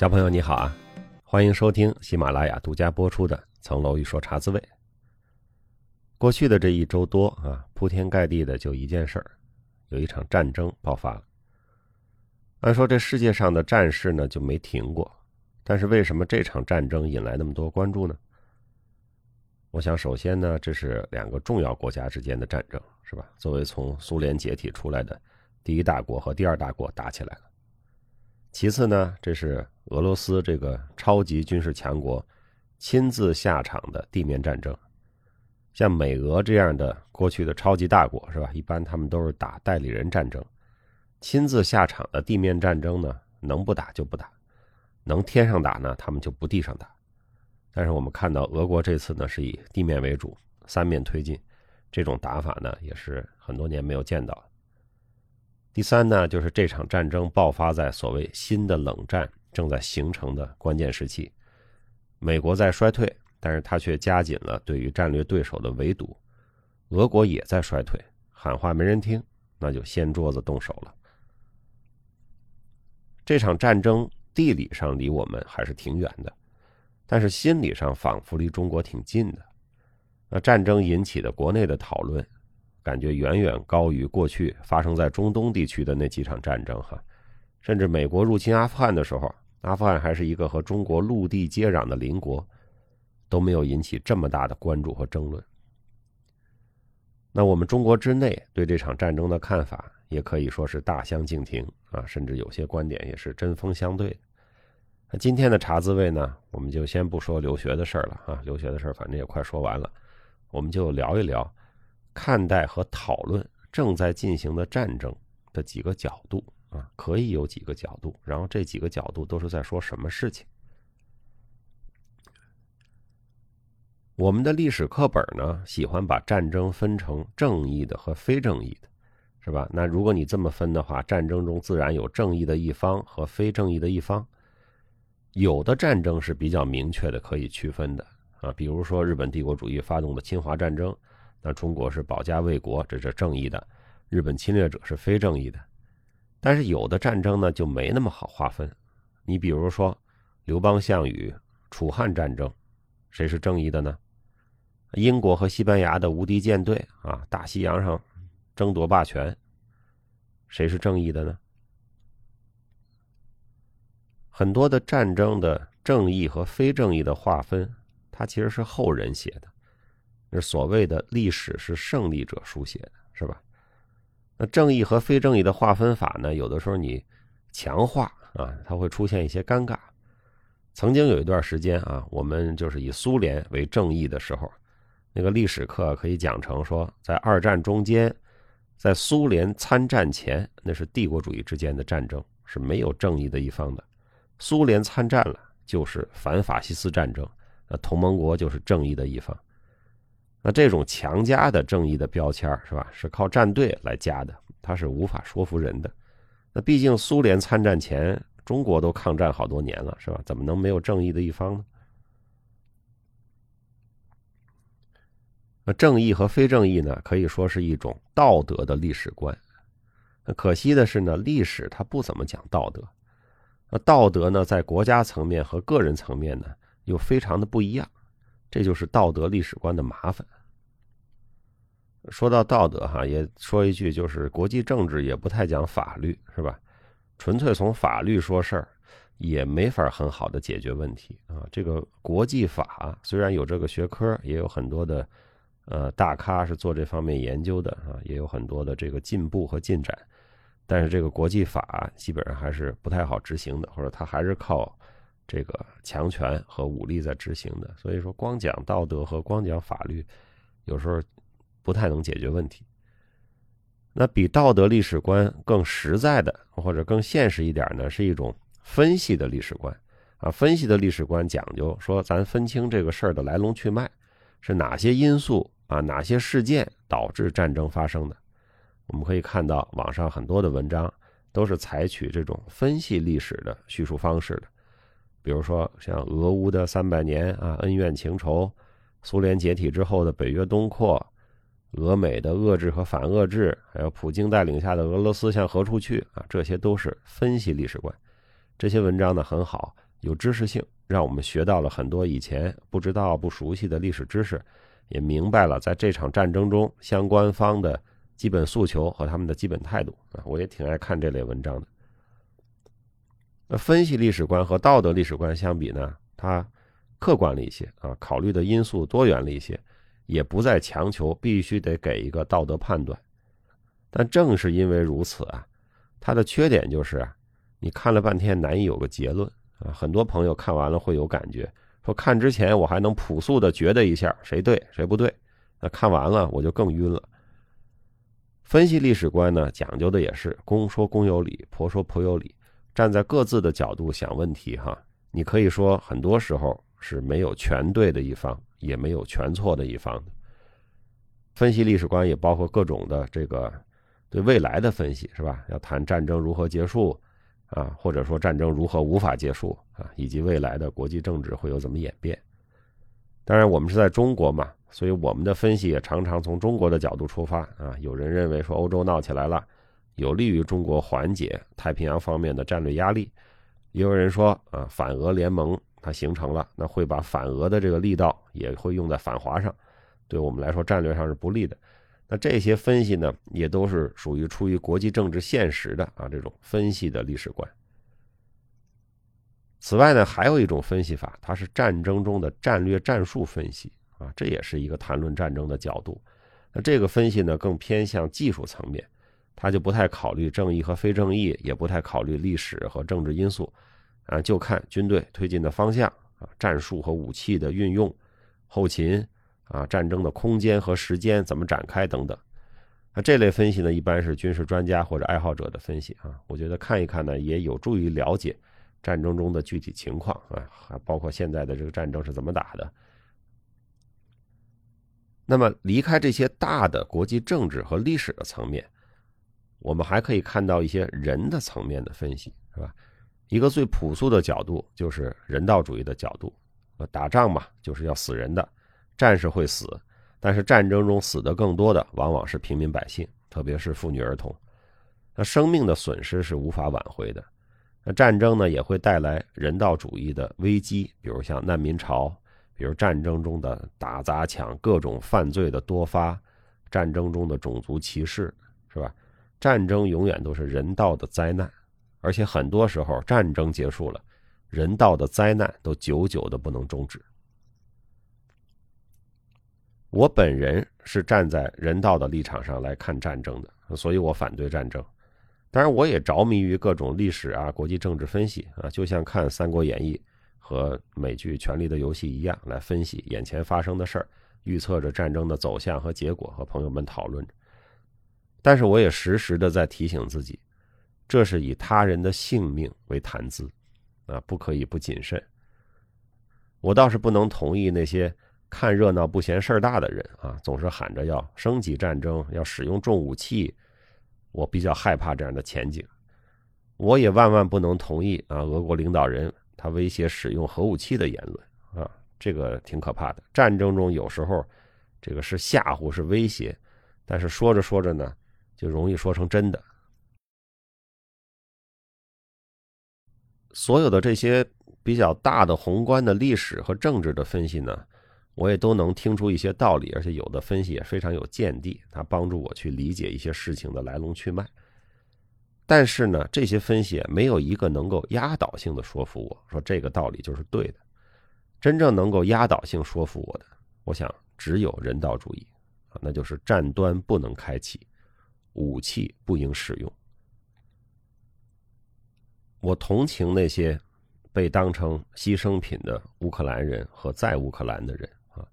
小朋友你好啊，欢迎收听喜马拉雅独家播出的《层楼一说茶滋味》。过去的这一周多啊，铺天盖地的就一件事儿，有一场战争爆发了。按说这世界上的战事呢就没停过，但是为什么这场战争引来那么多关注呢？我想，首先呢，这是两个重要国家之间的战争，是吧？作为从苏联解体出来的第一大国和第二大国打起来了。其次呢，这是俄罗斯这个超级军事强国亲自下场的地面战争。像美俄这样的过去的超级大国，是吧？一般他们都是打代理人战争，亲自下场的地面战争呢，能不打就不打，能天上打呢，他们就不地上打。但是我们看到俄国这次呢是以地面为主，三面推进，这种打法呢也是很多年没有见到。第三呢，就是这场战争爆发在所谓新的冷战正在形成的关键时期，美国在衰退，但是他却加紧了对于战略对手的围堵，俄国也在衰退，喊话没人听，那就掀桌子动手了。这场战争地理上离我们还是挺远的。但是心理上仿佛离中国挺近的，那战争引起的国内的讨论，感觉远远高于过去发生在中东地区的那几场战争哈，甚至美国入侵阿富汗的时候，阿富汗还是一个和中国陆地接壤的邻国，都没有引起这么大的关注和争论。那我们中国之内对这场战争的看法，也可以说是大相径庭啊，甚至有些观点也是针锋相对。那今天的茶滋味呢，我们就先不说留学的事儿了啊，留学的事儿反正也快说完了，我们就聊一聊看待和讨论正在进行的战争的几个角度啊，可以有几个角度，然后这几个角度都是在说什么事情。我们的历史课本呢，喜欢把战争分成正义的和非正义的，是吧？那如果你这么分的话，战争中自然有正义的一方和非正义的一方。有的战争是比较明确的，可以区分的啊，比如说日本帝国主义发动的侵华战争，那中国是保家卫国，这是正义的；日本侵略者是非正义的。但是有的战争呢就没那么好划分，你比如说刘邦、项羽、楚汉战争，谁是正义的呢？英国和西班牙的无敌舰队啊，大西洋上争夺霸权，谁是正义的呢？很多的战争的正义和非正义的划分，它其实是后人写的，是所谓的历史是胜利者书写的，是吧？那正义和非正义的划分法呢，有的时候你强化啊，它会出现一些尴尬。曾经有一段时间啊，我们就是以苏联为正义的时候，那个历史课可以讲成说，在二战中间，在苏联参战前，那是帝国主义之间的战争，是没有正义的一方的。苏联参战了，就是反法西斯战争，那同盟国就是正义的一方。那这种强加的正义的标签是吧？是靠战队来加的，它是无法说服人的。那毕竟苏联参战前，中国都抗战好多年了，是吧？怎么能没有正义的一方呢？那正义和非正义呢，可以说是一种道德的历史观。那可惜的是呢，历史它不怎么讲道德。那道德呢，在国家层面和个人层面呢，又非常的不一样，这就是道德历史观的麻烦。说到道德哈，也说一句，就是国际政治也不太讲法律，是吧？纯粹从法律说事儿，也没法很好的解决问题啊。这个国际法虽然有这个学科，也有很多的呃大咖是做这方面研究的啊，也有很多的这个进步和进展。但是这个国际法基本上还是不太好执行的，或者它还是靠这个强权和武力在执行的。所以说，光讲道德和光讲法律，有时候不太能解决问题。那比道德历史观更实在的，或者更现实一点呢，是一种分析的历史观啊。分析的历史观讲究说，咱分清这个事儿的来龙去脉，是哪些因素啊，哪些事件导致战争发生的。我们可以看到，网上很多的文章都是采取这种分析历史的叙述方式的，比如说像俄乌的三百年啊，恩怨情仇；苏联解体之后的北约东扩；俄美的遏制和反遏制；还有普京带领下的俄罗斯向何处去啊，这些都是分析历史观。这些文章呢很好，有知识性，让我们学到了很多以前不知道、不熟悉的历史知识，也明白了在这场战争中相关方的基本诉求和他们的基本态度啊。我也挺爱看这类文章的。那分析历史观和道德历史观相比呢，它客观了一些啊，考虑的因素多元了一些，也不再强求必须得给一个道德判断。但正是因为如此啊，它的缺点就是啊，你看了半天难以有个结论啊。很多朋友看完了会有感觉，说看之前我还能朴素的觉得一下谁对谁不对，那看完了我就更晕了。分析历史观呢，讲究的也是公说公有理，婆说婆有理，站在各自的角度想问题哈。你可以说很多时候是没有全对的一方，也没有全错的一方的。分析历史观也包括各种的这个。对未来的分析是吧？要谈战争如何结束啊，或者说战争如何无法结束啊，以及未来的国际政治会有怎么演变？当然，我们是在中国嘛，所以我们的分析也常常从中国的角度出发啊。有人认为说欧洲闹起来了，有利于中国缓解太平洋方面的战略压力；也有人说啊，反俄联盟它形成了，那会把反俄的这个力道也会用在反华上，对我们来说战略上是不利的。那这些分析呢，也都是属于出于国际政治现实的啊这种分析的历史观。此外呢，还有一种分析法，它是战争中的战略战术分析啊，这也是一个谈论战争的角度。那这个分析呢，更偏向技术层面，它就不太考虑正义和非正义，也不太考虑历史和政治因素，啊，就看军队推进的方向啊，战术和武器的运用，后勤。啊，战争的空间和时间怎么展开等等，那这类分析呢，一般是军事专家或者爱好者的分析啊。我觉得看一看呢，也有助于了解战争中的具体情况啊，还包括现在的这个战争是怎么打的。那么，离开这些大的国际政治和历史的层面，我们还可以看到一些人的层面的分析，是吧？一个最朴素的角度就是人道主义的角度，呃打仗嘛，就是要死人的。战士会死，但是战争中死的更多的往往是平民百姓，特别是妇女儿童。那生命的损失是无法挽回的。那战争呢，也会带来人道主义的危机，比如像难民潮，比如战争中的打砸抢、各种犯罪的多发，战争中的种族歧视，是吧？战争永远都是人道的灾难，而且很多时候战争结束了，人道的灾难都久久的不能终止。我本人是站在人道的立场上来看战争的，所以我反对战争。当然，我也着迷于各种历史啊、国际政治分析啊，就像看《三国演义》和美剧《权力的游戏》一样，来分析眼前发生的事儿，预测着战争的走向和结果，和朋友们讨论。但是，我也时时的在提醒自己，这是以他人的性命为谈资，啊，不可以不谨慎。我倒是不能同意那些。看热闹不嫌事儿大的人啊，总是喊着要升级战争，要使用重武器，我比较害怕这样的前景。我也万万不能同意啊，俄国领导人他威胁使用核武器的言论啊，这个挺可怕的。战争中有时候这个是吓唬，是威胁，但是说着说着呢，就容易说成真的。所有的这些比较大的宏观的历史和政治的分析呢。我也都能听出一些道理，而且有的分析也非常有见地，它帮助我去理解一些事情的来龙去脉。但是呢，这些分析没有一个能够压倒性的说服我说这个道理就是对的。真正能够压倒性说服我的，我想只有人道主义啊，那就是战端不能开启，武器不应使用。我同情那些被当成牺牲品的乌克兰人和在乌克兰的人啊。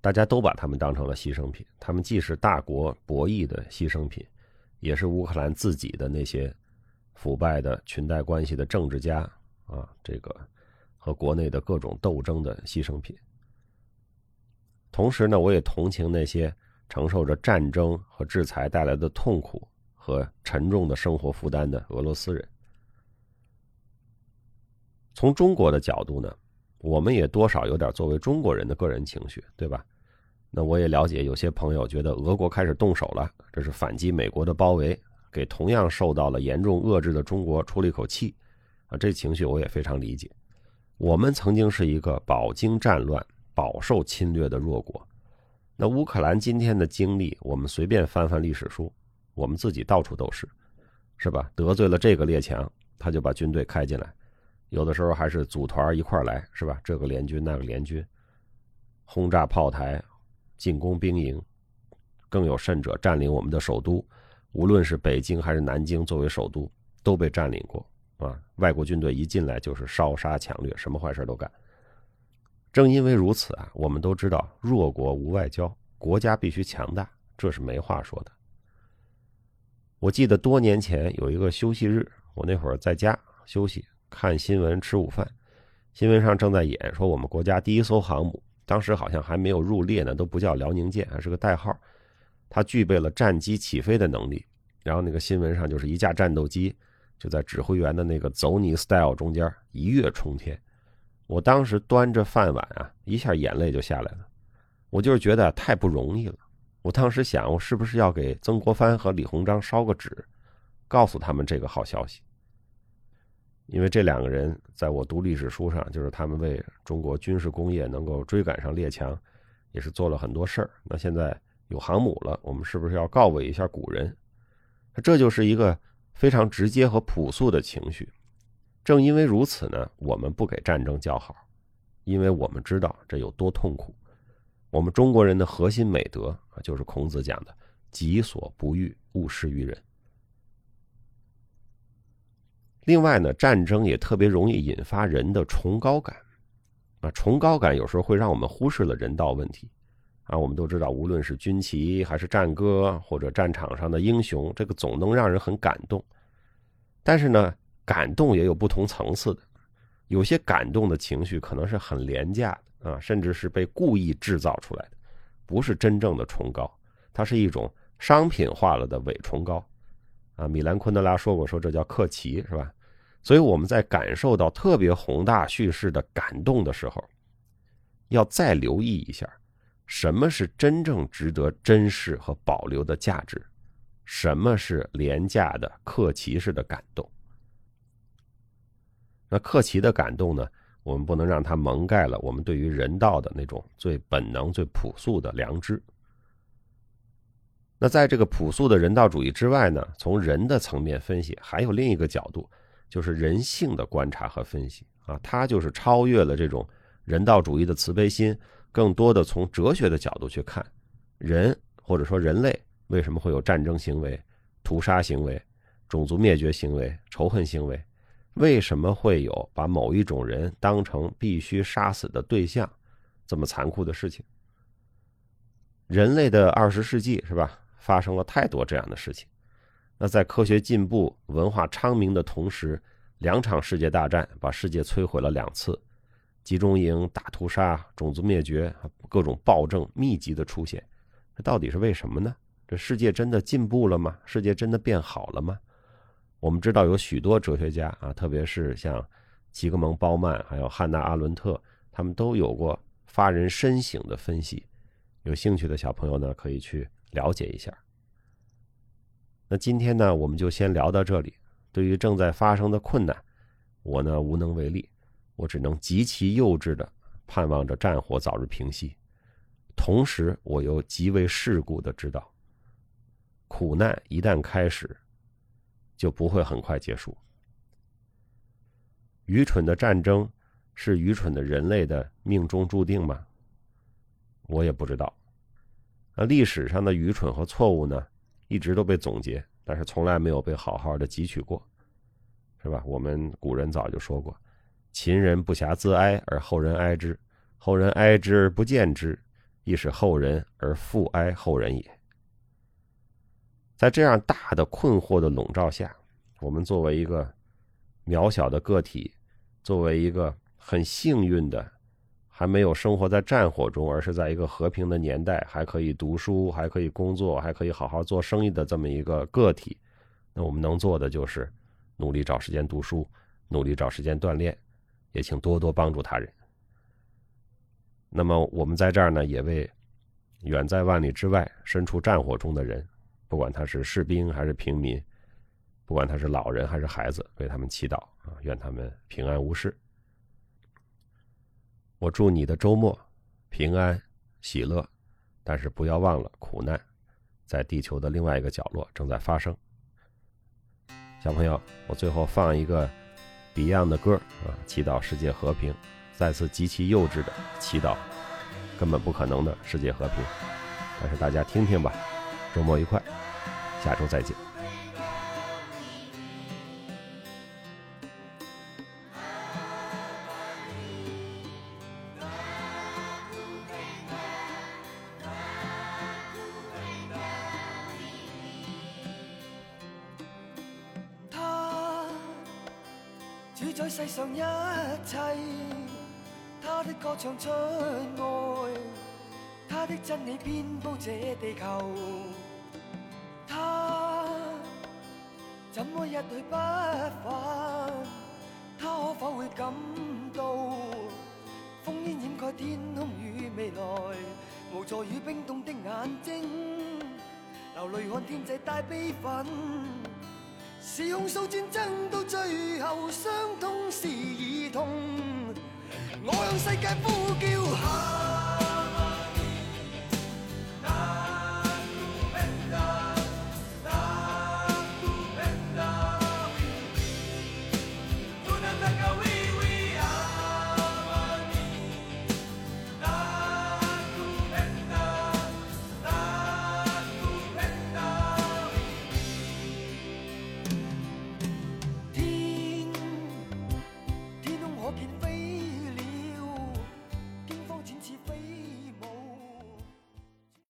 大家都把他们当成了牺牲品，他们既是大国博弈的牺牲品，也是乌克兰自己的那些腐败的裙带关系的政治家啊，这个和国内的各种斗争的牺牲品。同时呢，我也同情那些承受着战争和制裁带来的痛苦和沉重的生活负担的俄罗斯人。从中国的角度呢，我们也多少有点作为中国人的个人情绪，对吧？那我也了解，有些朋友觉得俄国开始动手了，这是反击美国的包围，给同样受到了严重遏制的中国出了一口气，啊，这情绪我也非常理解。我们曾经是一个饱经战乱、饱受侵略的弱国。那乌克兰今天的经历，我们随便翻翻历史书，我们自己到处都是，是吧？得罪了这个列强，他就把军队开进来，有的时候还是组团一块来，是吧？这个联军那个联军，轰炸炮台，进攻兵营，更有甚者占领我们的首都，无论是北京还是南京，作为首都都被占领过啊！外国军队一进来就是烧杀抢掠，什么坏事都干。正因为如此啊，我们都知道弱国无外交，国家必须强大，这是没话说的。我记得多年前有一个休息日，我那会儿在家休息，看新闻吃午饭，新闻上正在演说我们国家第一艘航母，当时好像还没有入列呢，都不叫辽宁舰，还是个代号，它具备了战机起飞的能力。然后那个新闻上就是一架战斗机就在指挥员的那个走你 style 中间一跃冲天。我当时端着饭碗啊，一下眼泪就下来了。我就是觉得太不容易了。我当时想，我是不是要给曾国藩和李鸿章烧个纸，告诉他们这个好消息？因为这两个人在我读历史书上，就是他们为中国军事工业能够追赶上列强，也是做了很多事儿。那现在有航母了，我们是不是要告慰一下古人？这就是一个非常直接和朴素的情绪。正因为如此呢，我们不给战争叫好，因为我们知道这有多痛苦。我们中国人的核心美德啊，就是孔子讲的“己所不欲，勿施于人”。另外呢，战争也特别容易引发人的崇高感，啊，崇高感有时候会让我们忽视了人道问题。啊，我们都知道，无论是军旗还是战歌，或者战场上的英雄，这个总能让人很感动。但是呢，感动也有不同层次的，有些感动的情绪可能是很廉价的啊，甚至是被故意制造出来的，不是真正的崇高，它是一种商品化了的伪崇高。啊，米兰昆德拉说过，说这叫克奇，是吧？所以我们在感受到特别宏大叙事的感动的时候，要再留意一下，什么是真正值得珍视和保留的价值，什么是廉价的克奇式的感动。那克奇的感动呢？我们不能让它蒙盖了我们对于人道的那种最本能、最朴素的良知。那在这个朴素的人道主义之外呢，从人的层面分析，还有另一个角度，就是人性的观察和分析啊，它就是超越了这种人道主义的慈悲心，更多的从哲学的角度去看人或者说人类为什么会有战争行为、屠杀行为、种族灭绝行为、仇恨行为。为什么会有把某一种人当成必须杀死的对象这么残酷的事情？人类的二十世纪是吧，发生了太多这样的事情。那在科学进步、文化昌明的同时，两场世界大战把世界摧毁了两次，集中营、大屠杀、种族灭绝、各种暴政密集的出现，这到底是为什么呢？这世界真的进步了吗？世界真的变好了吗？我们知道有许多哲学家啊，特别是像齐格蒙·鲍曼还有汉娜·阿伦特，他们都有过发人深省的分析。有兴趣的小朋友呢，可以去了解一下。那今天呢，我们就先聊到这里。对于正在发生的困难，我呢无能为力，我只能极其幼稚的盼望着战火早日平息。同时，我又极为世故的知道，苦难一旦开始。就不会很快结束。愚蠢的战争是愚蠢的人类的命中注定吗？我也不知道。那历史上的愚蠢和错误呢，一直都被总结，但是从来没有被好好的汲取过，是吧？我们古人早就说过：“秦人不暇自哀而后人哀之，后人哀之而不见之，亦使后人而复哀后人也。”在这样大的困惑的笼罩下，我们作为一个渺小的个体，作为一个很幸运的，还没有生活在战火中，而是在一个和平的年代，还可以读书，还可以工作，还可以好好做生意的这么一个个体，那我们能做的就是努力找时间读书，努力找时间锻炼，也请多多帮助他人。那么我们在这儿呢，也为远在万里之外、身处战火中的人。不管他是士兵还是平民，不管他是老人还是孩子，为他们祈祷啊，愿他们平安无事。我祝你的周末平安喜乐，但是不要忘了苦难，在地球的另外一个角落正在发生。小朋友，我最后放一个 Beyond 的歌啊，祈祷世界和平，再次极其幼稚的祈祷，根本不可能的世界和平。但是大家听听吧，周末愉快，下周再见。歌唱出爱，他的真理遍布这地球。他怎么一去不返？他可否会感到烽烟掩盖天空与未来，无助与冰冻的眼睛，流泪看天际带悲愤。是控诉战争到最后，伤痛是儿童。我向世界呼叫。